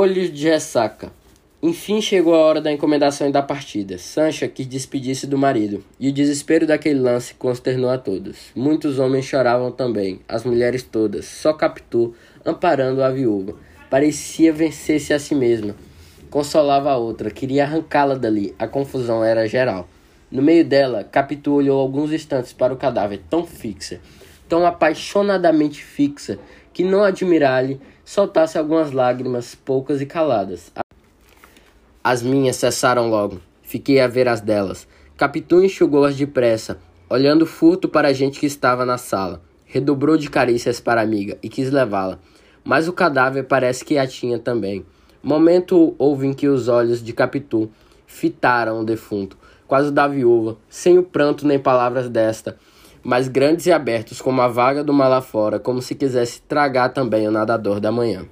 Olhos de ressaca. Enfim chegou a hora da encomendação e da partida. Sancha quis despedir-se do marido, e o desespero daquele lance consternou a todos. Muitos homens choravam também, as mulheres todas, só Capitu, amparando a viúva. Parecia vencer-se a si mesma. Consolava a outra, queria arrancá-la dali. A confusão era geral. No meio dela, Capitu olhou alguns instantes para o cadáver, tão fixa, tão apaixonadamente fixa, que não admirar-lhe soltasse algumas lágrimas, poucas e caladas. As minhas cessaram logo. Fiquei a ver as delas. Capitu enxugou-as depressa, olhando furto para a gente que estava na sala. Redobrou de carícias para a amiga e quis levá-la. Mas o cadáver parece que a tinha também. Momento houve em que os olhos de Capitu fitaram o defunto, quase o da viúva, sem o pranto nem palavras desta, mas grandes e abertos como a vaga do mar lá fora, como se quisesse tragar também o nadador da manhã.